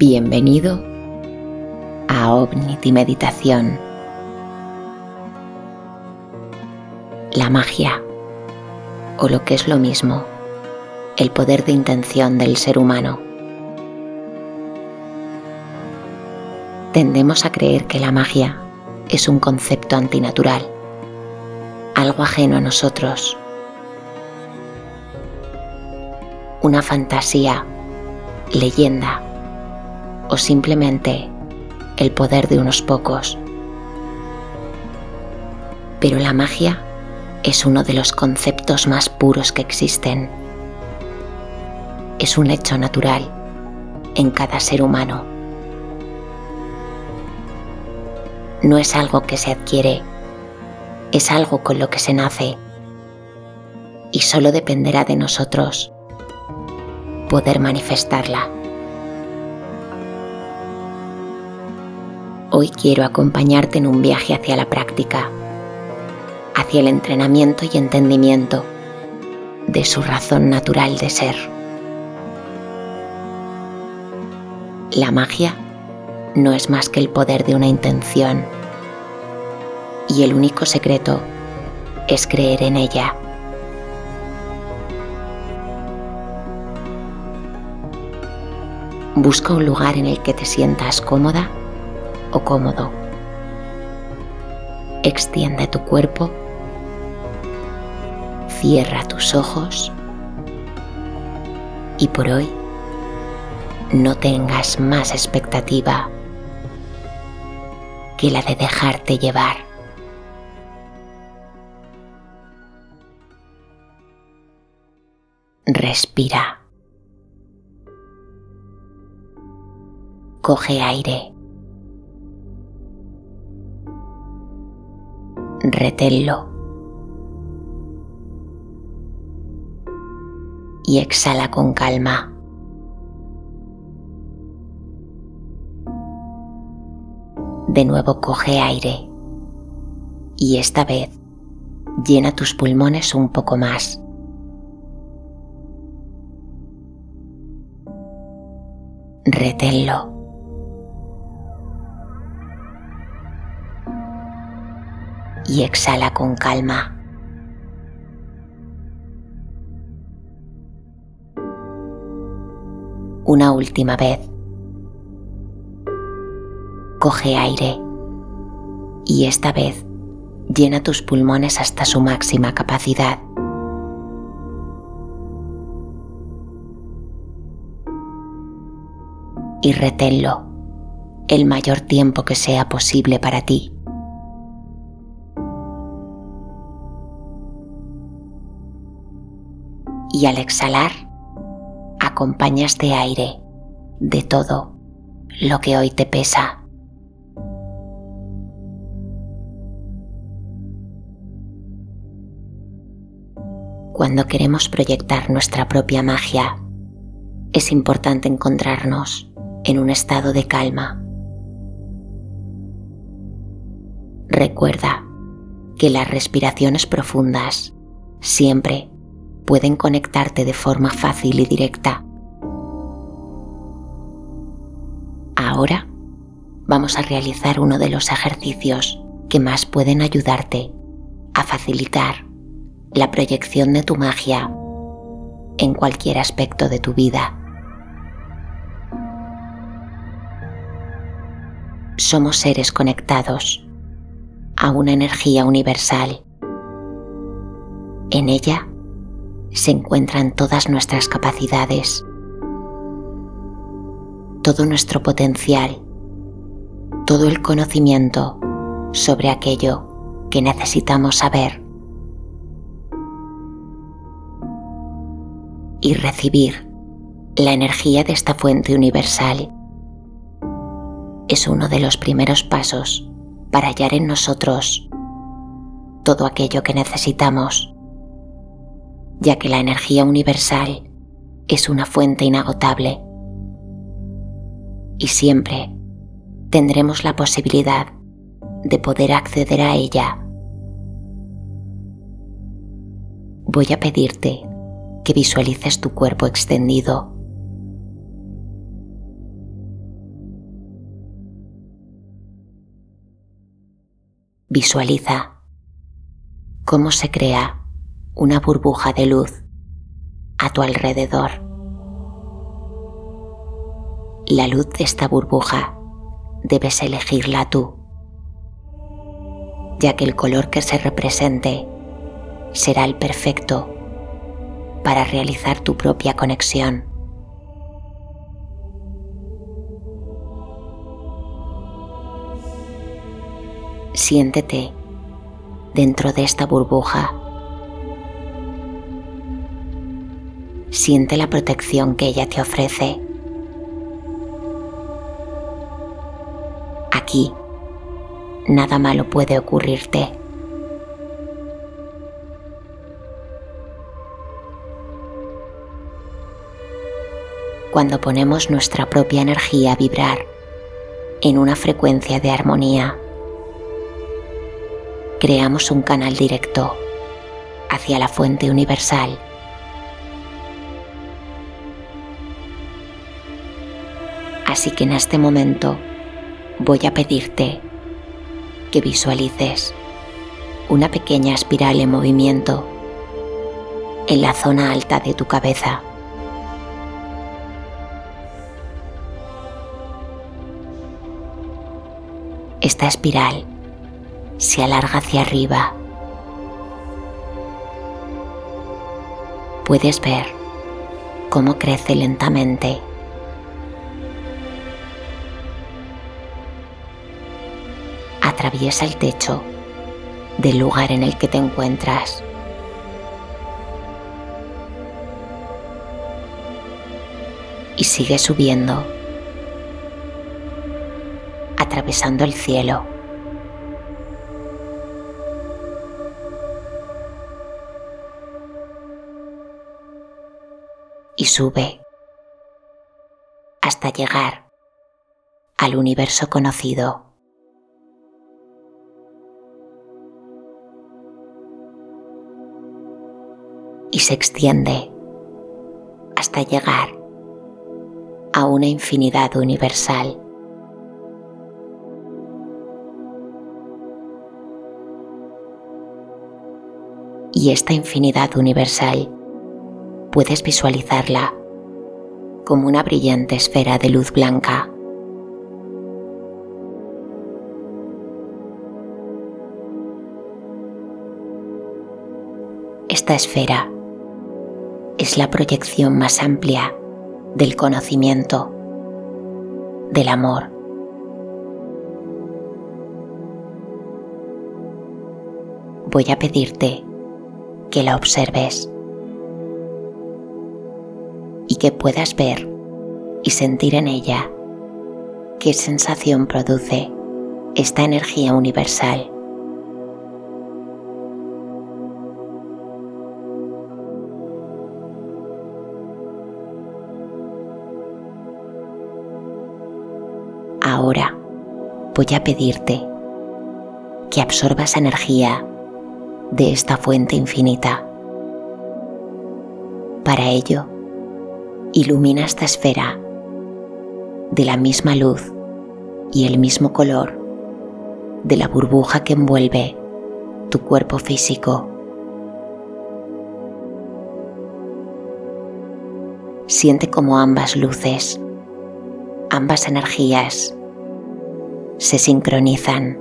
Bienvenido a Omnity Meditación. La magia, o lo que es lo mismo, el poder de intención del ser humano. Tendemos a creer que la magia es un concepto antinatural, algo ajeno a nosotros, una fantasía, leyenda o simplemente el poder de unos pocos. Pero la magia es uno de los conceptos más puros que existen. Es un hecho natural en cada ser humano. No es algo que se adquiere, es algo con lo que se nace y solo dependerá de nosotros poder manifestarla. Hoy quiero acompañarte en un viaje hacia la práctica, hacia el entrenamiento y entendimiento de su razón natural de ser. La magia no es más que el poder de una intención y el único secreto es creer en ella. Busca un lugar en el que te sientas cómoda o cómodo. Extiende tu cuerpo, cierra tus ojos y por hoy no tengas más expectativa que la de dejarte llevar. Respira. Coge aire. Reténlo y exhala con calma. De nuevo coge aire y esta vez llena tus pulmones un poco más. Reténlo. Y exhala con calma. Una última vez. Coge aire y esta vez llena tus pulmones hasta su máxima capacidad. Y reténlo el mayor tiempo que sea posible para ti. Y al exhalar acompañas de aire de todo lo que hoy te pesa. Cuando queremos proyectar nuestra propia magia, es importante encontrarnos en un estado de calma. Recuerda que las respiraciones profundas siempre pueden conectarte de forma fácil y directa. Ahora vamos a realizar uno de los ejercicios que más pueden ayudarte a facilitar la proyección de tu magia en cualquier aspecto de tu vida. Somos seres conectados a una energía universal. En ella se encuentran todas nuestras capacidades, todo nuestro potencial, todo el conocimiento sobre aquello que necesitamos saber y recibir la energía de esta fuente universal. Es uno de los primeros pasos para hallar en nosotros todo aquello que necesitamos ya que la energía universal es una fuente inagotable. Y siempre tendremos la posibilidad de poder acceder a ella. Voy a pedirte que visualices tu cuerpo extendido. Visualiza cómo se crea una burbuja de luz a tu alrededor. La luz de esta burbuja debes elegirla tú, ya que el color que se represente será el perfecto para realizar tu propia conexión. Siéntete dentro de esta burbuja. Siente la protección que ella te ofrece. Aquí nada malo puede ocurrirte. Cuando ponemos nuestra propia energía a vibrar en una frecuencia de armonía, creamos un canal directo hacia la fuente universal. Así que en este momento voy a pedirte que visualices una pequeña espiral en movimiento en la zona alta de tu cabeza. Esta espiral se alarga hacia arriba. Puedes ver cómo crece lentamente. Atraviesa el techo del lugar en el que te encuentras. Y sigue subiendo, atravesando el cielo. y sube hasta llegar al universo conocido. Se extiende hasta llegar a una infinidad universal. Y esta infinidad universal puedes visualizarla como una brillante esfera de luz blanca. Esta esfera es la proyección más amplia del conocimiento, del amor. Voy a pedirte que la observes y que puedas ver y sentir en ella qué sensación produce esta energía universal. Voy a pedirte que absorbas energía de esta fuente infinita. Para ello, ilumina esta esfera de la misma luz y el mismo color de la burbuja que envuelve tu cuerpo físico. Siente como ambas luces, ambas energías se sincronizan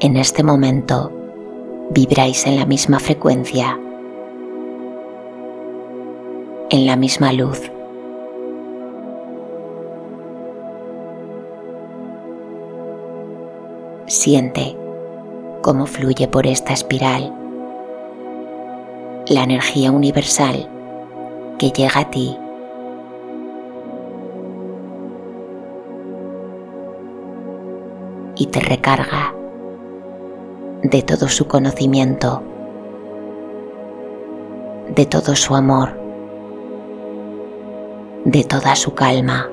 en este momento vibráis en la misma frecuencia, en la misma luz. Siente cómo fluye por esta espiral la energía universal que llega a ti. y te recarga de todo su conocimiento, de todo su amor, de toda su calma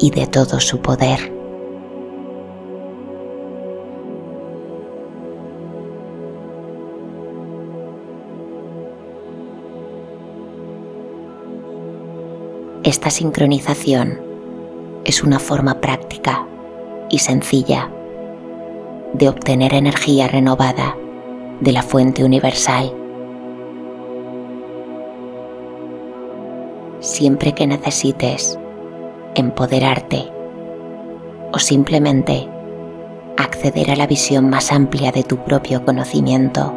y de todo su poder. Esta sincronización es una forma práctica y sencilla de obtener energía renovada de la fuente universal. Siempre que necesites empoderarte o simplemente acceder a la visión más amplia de tu propio conocimiento,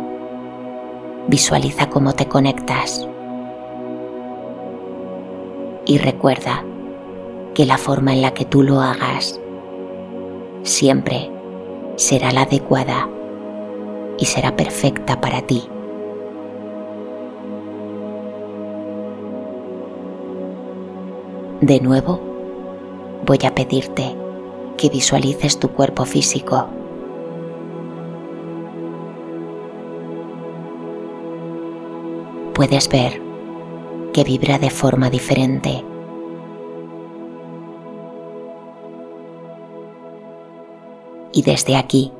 visualiza cómo te conectas y recuerda que la forma en la que tú lo hagas siempre será la adecuada y será perfecta para ti. De nuevo, voy a pedirte que visualices tu cuerpo físico. Puedes ver que vibra de forma diferente. Y desde aquí,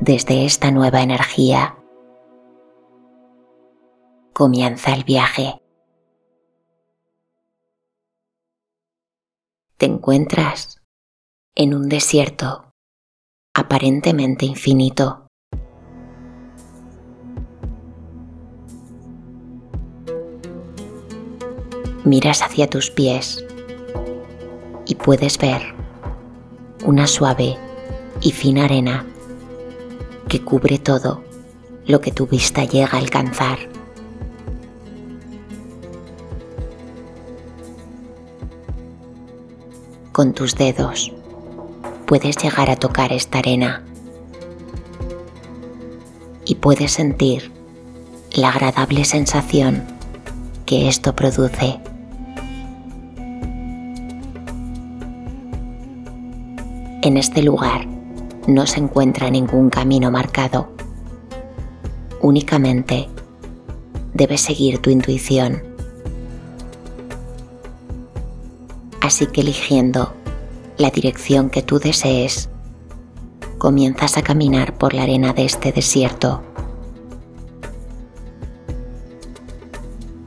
desde esta nueva energía, comienza el viaje. Te encuentras en un desierto aparentemente infinito. Miras hacia tus pies y puedes ver una suave y fina arena que cubre todo lo que tu vista llega a alcanzar. Con tus dedos puedes llegar a tocar esta arena y puedes sentir la agradable sensación que esto produce. En este lugar no se encuentra ningún camino marcado. Únicamente debes seguir tu intuición. Así que eligiendo la dirección que tú desees, comienzas a caminar por la arena de este desierto.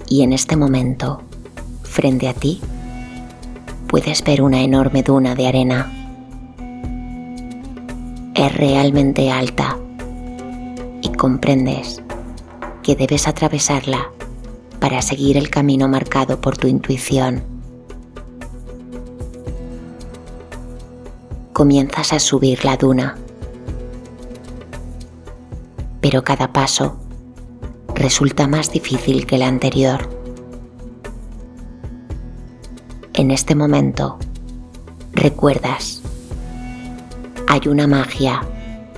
Y en este momento, frente a ti, puedes ver una enorme duna de arena. Es realmente alta y comprendes que debes atravesarla para seguir el camino marcado por tu intuición. comienzas a subir la duna. Pero cada paso resulta más difícil que el anterior. En este momento, recuerdas, hay una magia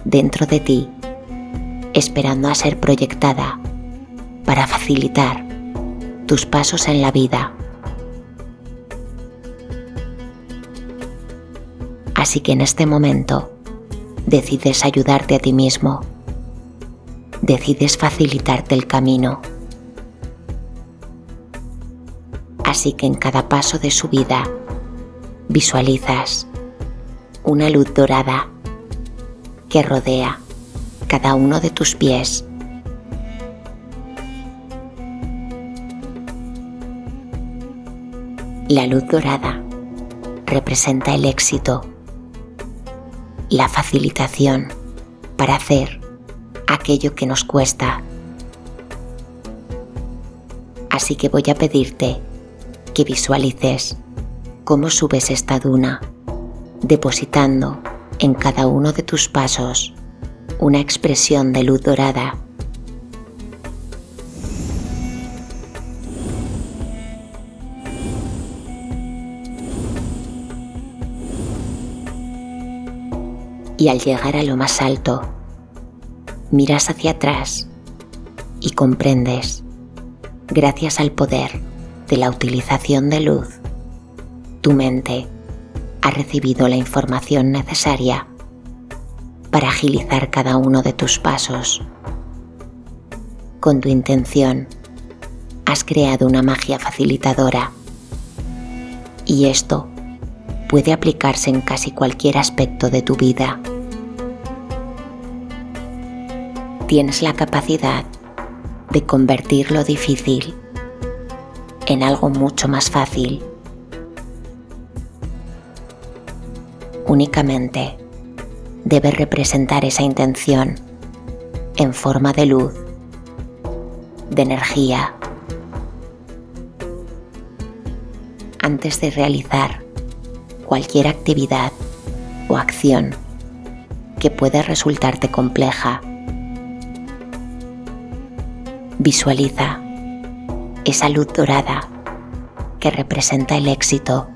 dentro de ti esperando a ser proyectada para facilitar tus pasos en la vida. Así que en este momento decides ayudarte a ti mismo, decides facilitarte el camino. Así que en cada paso de su vida visualizas una luz dorada que rodea cada uno de tus pies. La luz dorada representa el éxito la facilitación para hacer aquello que nos cuesta. Así que voy a pedirte que visualices cómo subes esta duna, depositando en cada uno de tus pasos una expresión de luz dorada. Y al llegar a lo más alto, miras hacia atrás y comprendes, gracias al poder de la utilización de luz, tu mente ha recibido la información necesaria para agilizar cada uno de tus pasos. Con tu intención, has creado una magia facilitadora y esto puede aplicarse en casi cualquier aspecto de tu vida. Tienes la capacidad de convertir lo difícil en algo mucho más fácil. Únicamente debe representar esa intención en forma de luz, de energía. Antes de realizar cualquier actividad o acción que puede resultarte compleja, visualiza esa luz dorada que representa el éxito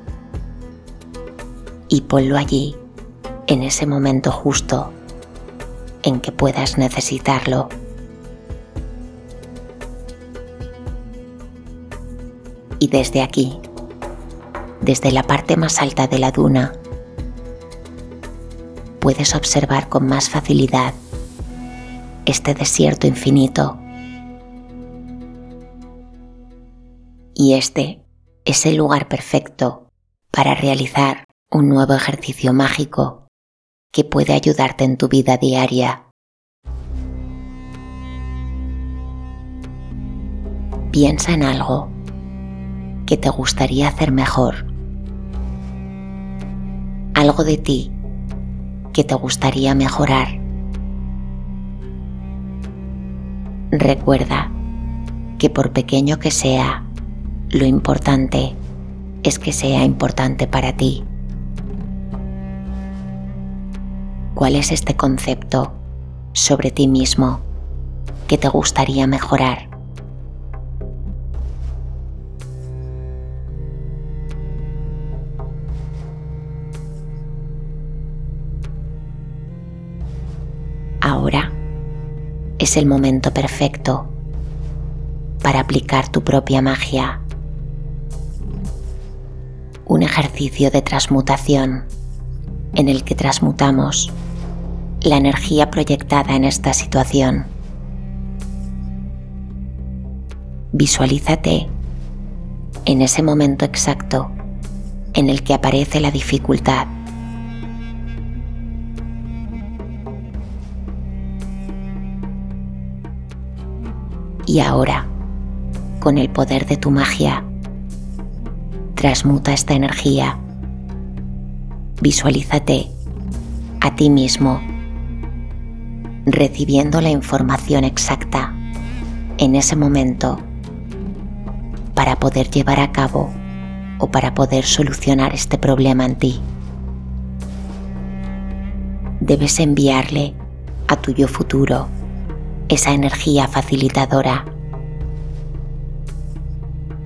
y ponlo allí en ese momento justo en que puedas necesitarlo. Y desde aquí, desde la parte más alta de la duna, puedes observar con más facilidad este desierto infinito. Y este es el lugar perfecto para realizar un nuevo ejercicio mágico que puede ayudarte en tu vida diaria. Piensa en algo que te gustaría hacer mejor. Algo de ti que te gustaría mejorar. Recuerda que por pequeño que sea, lo importante es que sea importante para ti. Cuál es este concepto sobre ti mismo que te gustaría mejorar. Ahora es el momento perfecto para aplicar tu propia magia. Un ejercicio de transmutación en el que transmutamos la energía proyectada en esta situación. Visualízate en ese momento exacto en el que aparece la dificultad. Y ahora, con el poder de tu magia, transmuta esta energía. Visualízate a ti mismo recibiendo la información exacta en ese momento para poder llevar a cabo o para poder solucionar este problema en ti. Debes enviarle a tu yo futuro esa energía facilitadora,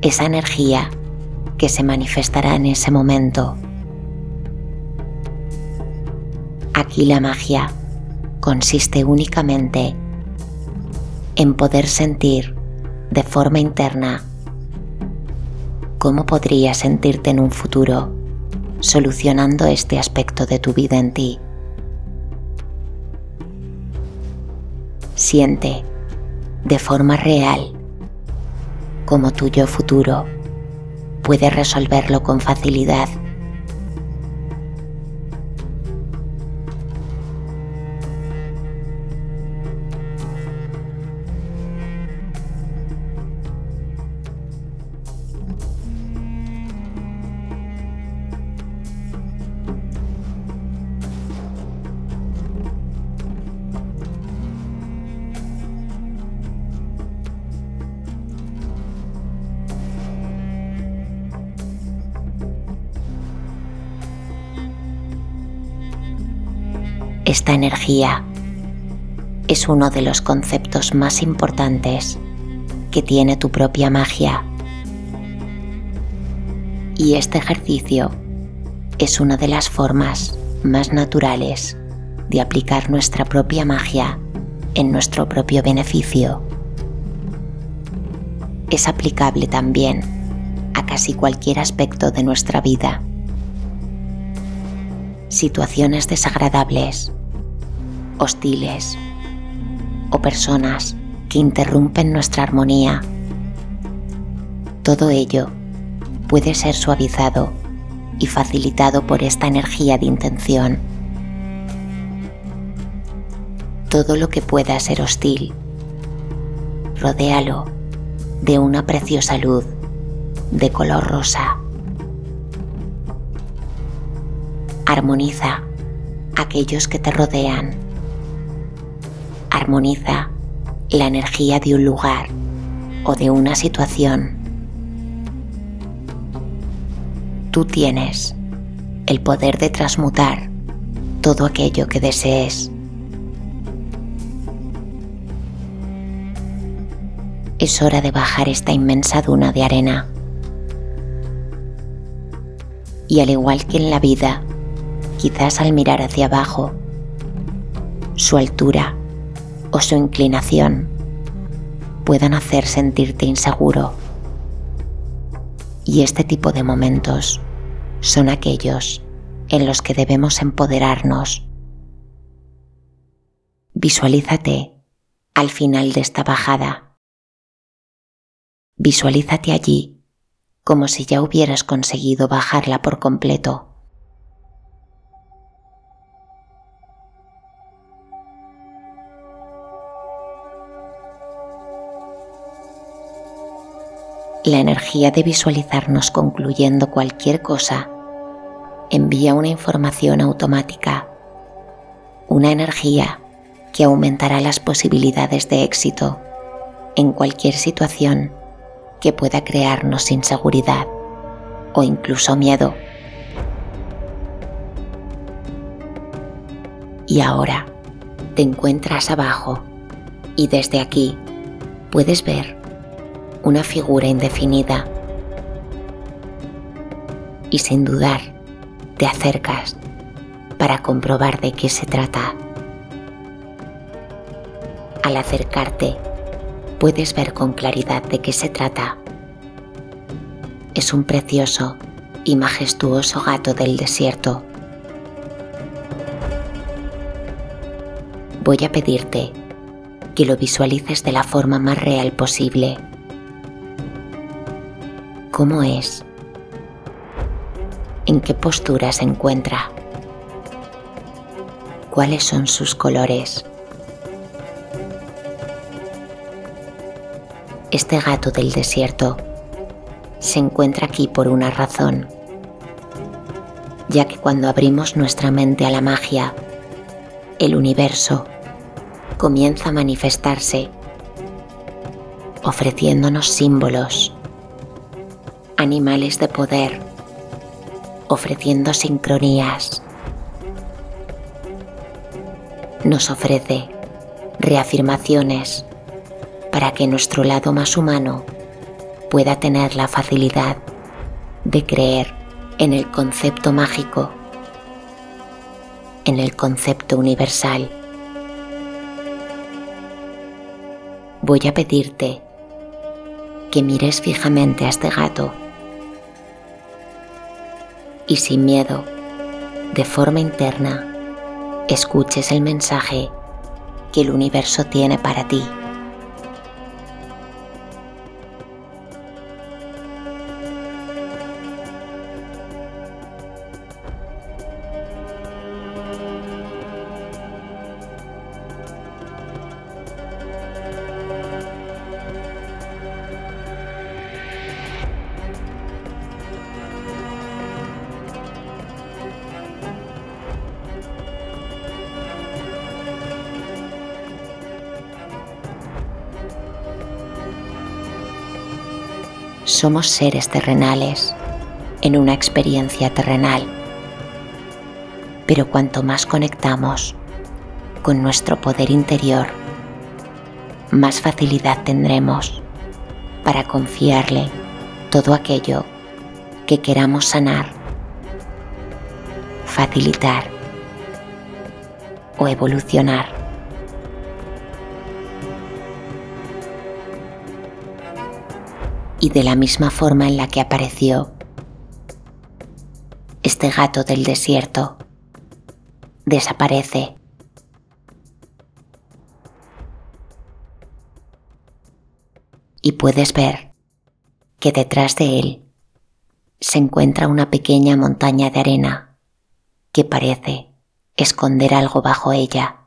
esa energía que se manifestará en ese momento. Aquí la magia consiste únicamente en poder sentir de forma interna cómo podrías sentirte en un futuro solucionando este aspecto de tu vida en ti. Siente de forma real cómo tu yo futuro puede resolverlo con facilidad Esta energía es uno de los conceptos más importantes que tiene tu propia magia. Y este ejercicio es una de las formas más naturales de aplicar nuestra propia magia en nuestro propio beneficio. Es aplicable también a casi cualquier aspecto de nuestra vida. Situaciones desagradables hostiles o personas que interrumpen nuestra armonía. Todo ello puede ser suavizado y facilitado por esta energía de intención. Todo lo que pueda ser hostil, rodéalo de una preciosa luz de color rosa. Armoniza aquellos que te rodean. Armoniza la energía de un lugar o de una situación. Tú tienes el poder de transmutar todo aquello que desees. Es hora de bajar esta inmensa duna de arena. Y al igual que en la vida, quizás al mirar hacia abajo, su altura o su inclinación puedan hacer sentirte inseguro. Y este tipo de momentos son aquellos en los que debemos empoderarnos. Visualízate al final de esta bajada. Visualízate allí como si ya hubieras conseguido bajarla por completo. La energía de visualizarnos concluyendo cualquier cosa. Envía una información automática, una energía que aumentará las posibilidades de éxito en cualquier situación que pueda crearnos inseguridad o incluso miedo. Y ahora te encuentras abajo. Y desde aquí puedes ver una figura indefinida. Y sin dudar, te acercas para comprobar de qué se trata. Al acercarte, puedes ver con claridad de qué se trata. Es un precioso y majestuoso gato del desierto. Voy a pedirte que lo visualices de la forma más real posible cómo es, en qué postura se encuentra, cuáles son sus colores. Este gato del desierto se encuentra aquí por una razón, ya que cuando abrimos nuestra mente a la magia, el universo comienza a manifestarse, ofreciéndonos símbolos, animales de poder, ofreciendo sincronías. Nos ofrece reafirmaciones para que nuestro lado más humano pueda tener la facilidad de creer en el concepto mágico, en el concepto universal. Voy a pedirte que mires fijamente a este gato y sin miedo, de forma interna, escuches el mensaje que el universo tiene para ti. Somos seres terrenales en una experiencia terrenal. Pero cuanto más conectamos con nuestro poder interior, más facilidad tendremos para confiarle todo aquello que queramos sanar, facilitar o evolucionar. Y de la misma forma en la que apareció este gato del desierto desaparece. Y puedes ver que detrás de él se encuentra una pequeña montaña de arena que parece esconder algo bajo ella.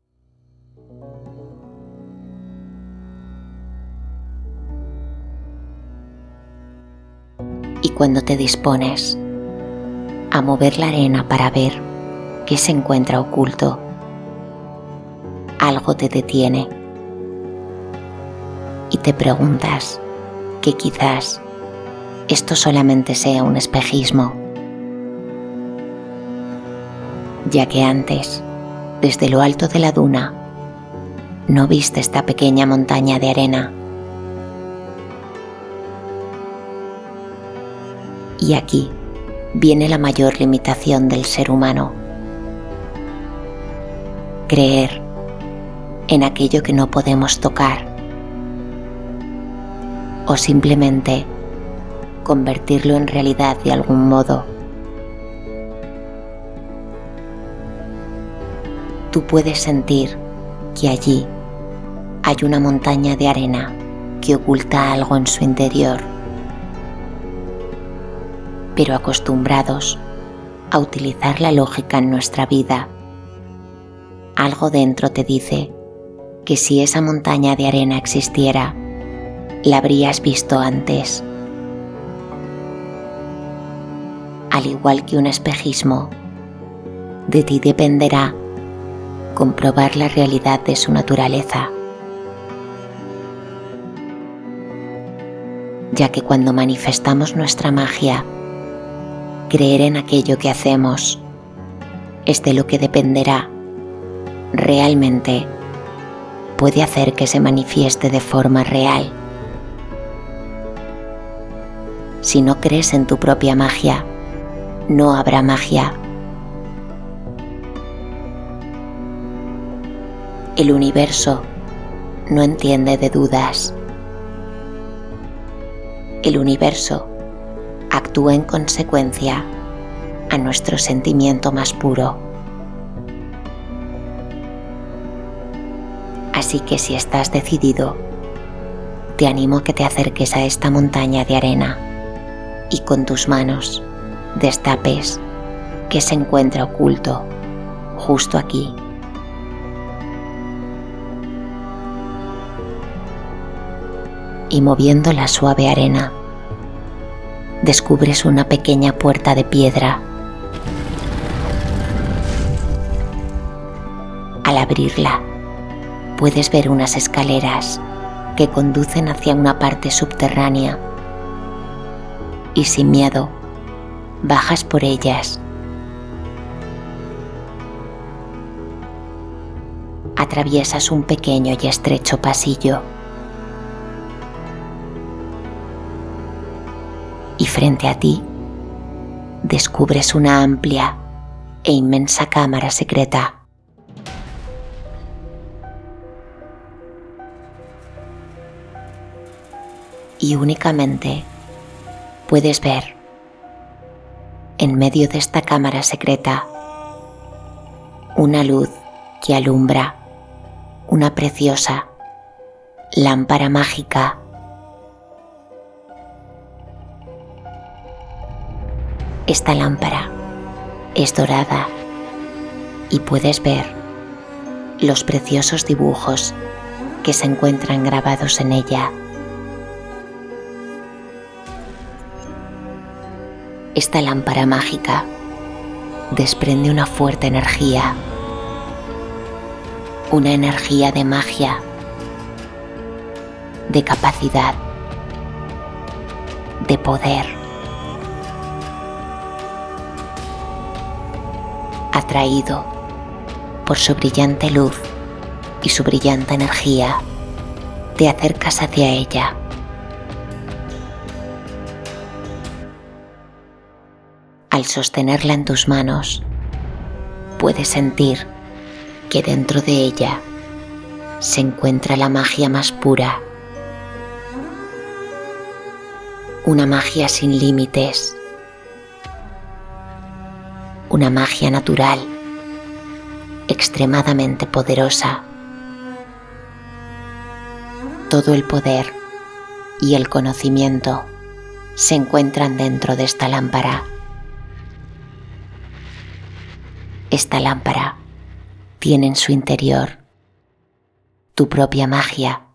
Cuando te dispones a mover la arena para ver qué se encuentra oculto, algo te detiene y te preguntas que quizás esto solamente sea un espejismo, ya que antes, desde lo alto de la duna, no viste esta pequeña montaña de arena. Y aquí viene la mayor limitación del ser humano. Creer en aquello que no podemos tocar o simplemente convertirlo en realidad de algún modo. Tú puedes sentir que allí hay una montaña de arena que oculta algo en su interior, pero acostumbrados a utilizar la lógica en nuestra vida, algo dentro te dice que si esa montaña de arena existiera, la habrías visto antes. Al igual que un espejismo, de ti dependerá comprobar la realidad de su naturaleza. Ya que cuando manifestamos nuestra magia, creer en aquello que hacemos es de lo que dependerá realmente puede hacer que se manifieste de forma real. Si no crees en tu propia magia, no habrá magia. El universo no entiende de dudas. El universo actúa en consecuencia a nuestro sentimiento más puro. Así que si estás decidido, te animo a que te acerques a esta montaña de arena y con tus manos destapes que se encuentra oculto justo aquí. Y moviendo la suave arena, descubres una pequeña puerta de piedra. Al abrirla, puedes ver unas escaleras que conducen hacia una parte subterránea y sin miedo bajas por ellas. Atraviesas un pequeño y estrecho pasillo. Frente a ti descubres una amplia e inmensa cámara secreta. Y únicamente puedes ver en medio de esta cámara secreta una luz que alumbra una preciosa lámpara mágica. Esta lámpara es dorada y puedes ver los preciosos dibujos que se encuentran grabados en ella. Esta lámpara mágica desprende una fuerte energía, una energía de magia, de capacidad, de poder. Atraído por su brillante luz y su brillante energía, te acercas hacia ella. Al sostenerla en tus manos, puedes sentir que dentro de ella se encuentra la magia más pura, una magia sin límites, una magia natural, extremadamente poderosa. Todo el poder y el conocimiento se encuentran dentro de esta lámpara. esta lámpara tiene en su interior tu propia magia.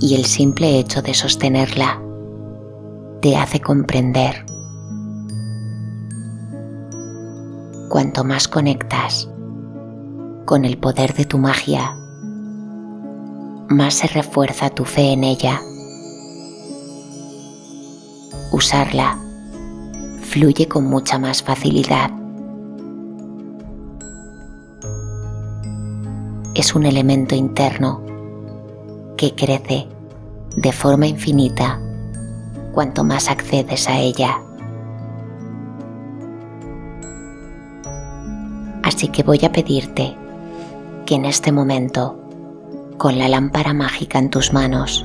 Y el simple hecho de sostenerla te hace comprender. Cuanto más conectas con el poder de tu magia, más se refuerza tu fe en ella. Usarla fluye con mucha más facilidad. Es un elemento interno que crece de forma infinita cuanto más accedes a ella. Así que voy a pedirte que en este momento, con la lámpara mágica en tus manos,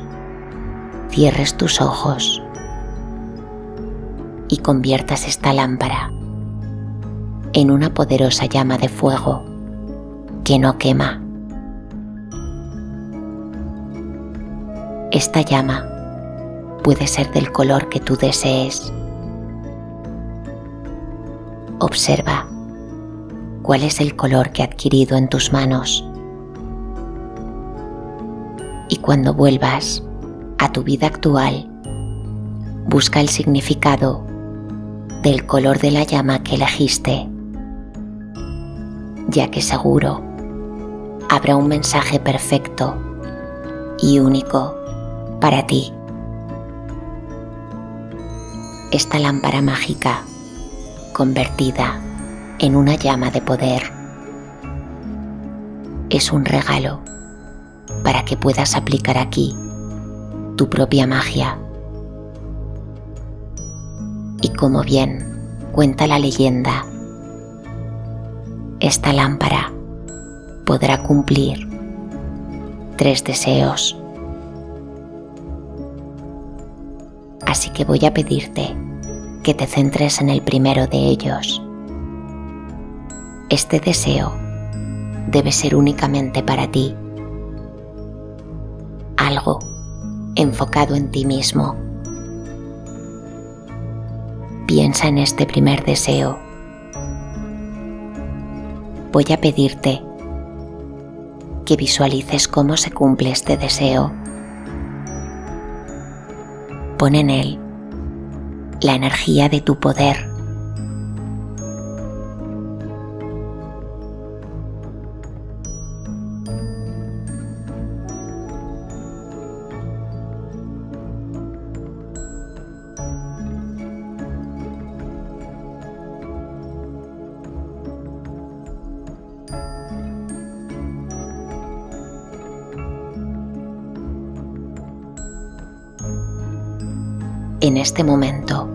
cierres tus ojos y conviertas esta lámpara en una poderosa llama de fuego que no quema. Esta llama puede ser del color que tú desees. Observa cuál es el color que ha adquirido en tus manos. Y cuando vuelvas a tu vida actual, busca el significado del color de la llama que elegiste, ya que seguro habrá un mensaje perfecto y único para ti esta lámpara mágica convertida en una llama de poder. Es un regalo para que puedas aplicar aquí tu propia magia. Y como bien cuenta la leyenda, esta lámpara podrá cumplir tres deseos. Así que voy a pedirte que te centres en el primero de ellos. Este deseo debe ser únicamente para ti. Algo enfocado en ti mismo. Piensa en este primer deseo. Voy a pedirte que visualices cómo se cumple este deseo. Pon en él la energía de tu poder. En este momento,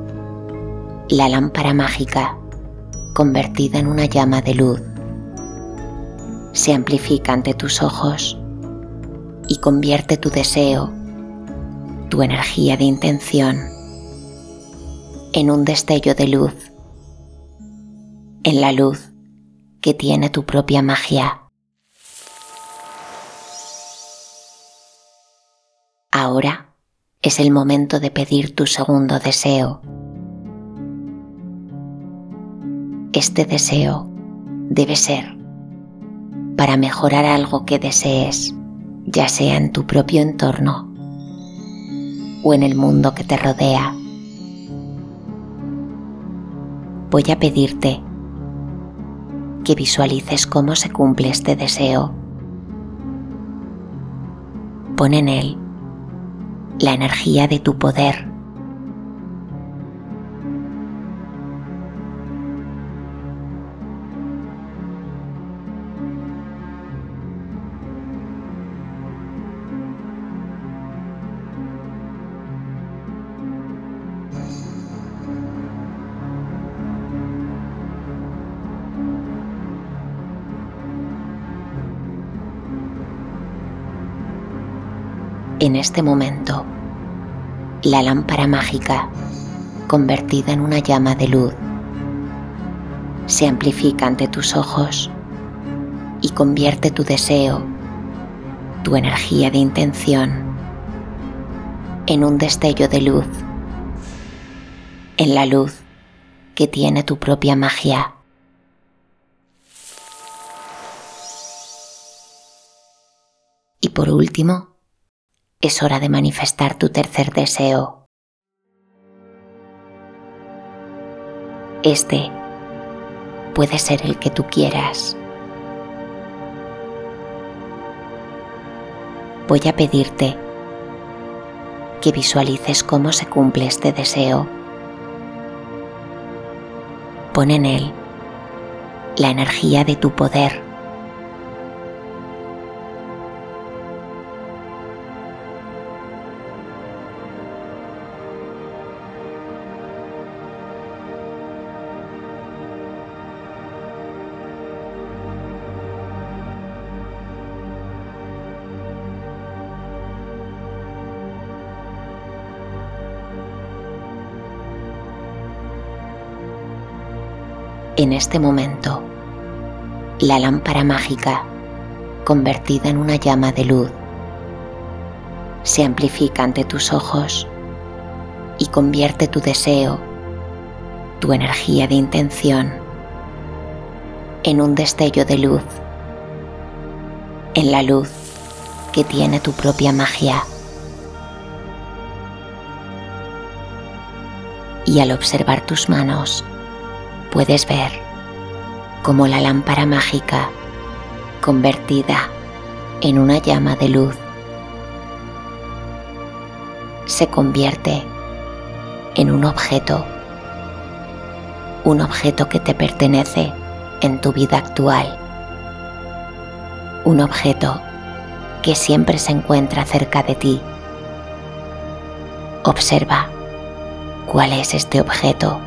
la lámpara mágica, convertida en una llama de luz, se amplifica ante tus ojos y convierte tu deseo, tu energía de intención, en un destello de luz, en la luz que tiene tu propia magia. Es el momento de pedir tu segundo deseo. Este deseo debe ser para mejorar algo que desees, ya sea en tu propio entorno o en el mundo que te rodea. Voy a pedirte que visualices cómo se cumple este deseo. Pon en él la energía de tu poder. En este momento la lámpara mágica, convertida en una llama de luz, se amplifica ante tus ojos y convierte tu deseo, tu energía de intención, en un destello de luz, en la luz que tiene tu propia magia. Y por último, es hora de manifestar tu tercer deseo. Este puede ser el que tú quieras. Voy a pedirte que visualices cómo se cumple este deseo. Pon en él la energía de tu poder en este momento la lámpara mágica, convertida en una llama de luz, se amplifica ante tus ojos y convierte tu deseo, tu energía de intención, en un destello de luz, en la luz que tiene tu propia magia. Y al observar tus manos, puedes ver cómo la lámpara mágica, convertida en una llama de luz, se convierte en un objeto, un objeto que te pertenece en tu vida actual, un objeto que siempre se encuentra cerca de ti. Observa cuál es este objeto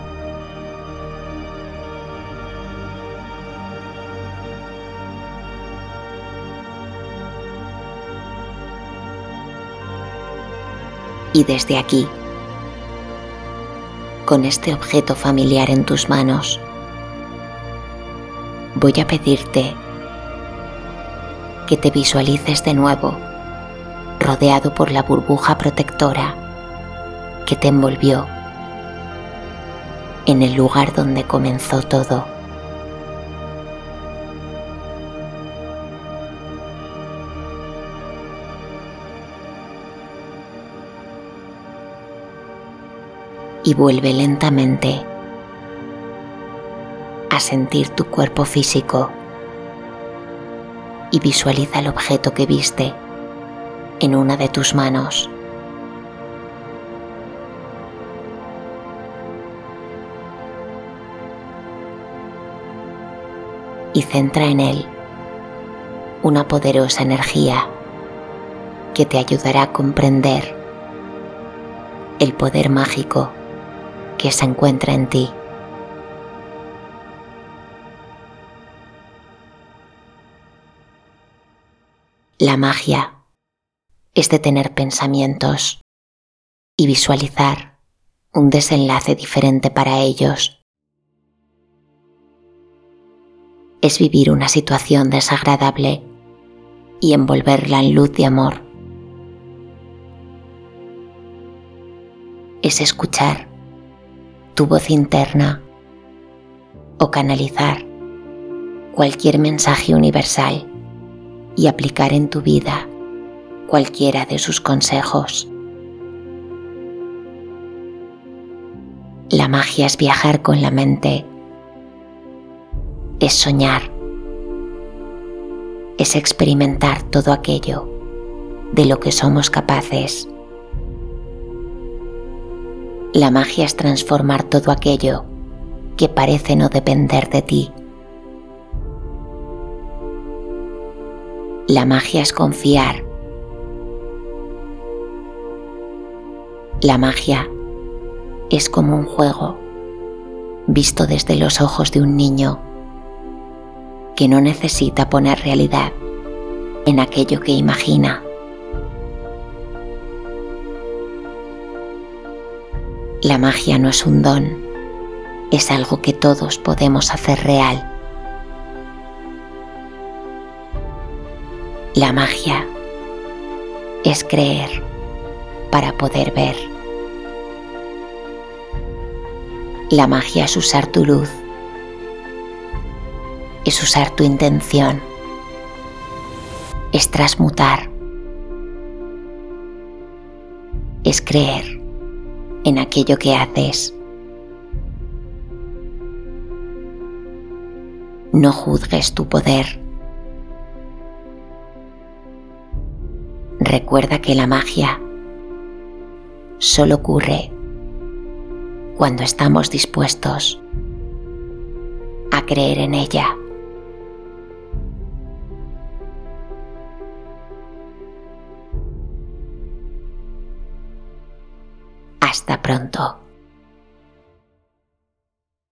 y desde aquí, con este objeto familiar en tus manos, voy a pedirte que te visualices de nuevo rodeado por la burbuja protectora que te envolvió en el lugar donde comenzó todo. Vuelve lentamente a sentir tu cuerpo físico y visualiza el objeto que viste en una de tus manos. Y centra en él una poderosa energía que te ayudará a comprender el poder mágico que se encuentra en ti. La magia es de tener pensamientos y visualizar un desenlace diferente para ellos. Es vivir una situación desagradable y envolverla en luz de amor. Es escuchar tu voz interna o canalizar cualquier mensaje universal y aplicar en tu vida cualquiera de sus consejos. La magia es viajar con la mente, es soñar, es experimentar todo aquello de lo que somos capaces la magia es transformar todo aquello que parece no depender de ti. La magia es confiar. La magia es como un juego visto desde los ojos de un niño que no necesita poner realidad en aquello que imagina. La magia no es un don, es algo que todos podemos hacer real. La magia es creer para poder ver. La magia es usar tu luz, es usar tu intención, es transmutar, es creer en aquello que haces. No juzgues tu poder. Recuerda que la magia solo ocurre cuando estamos dispuestos a creer en ella. Hasta pronto.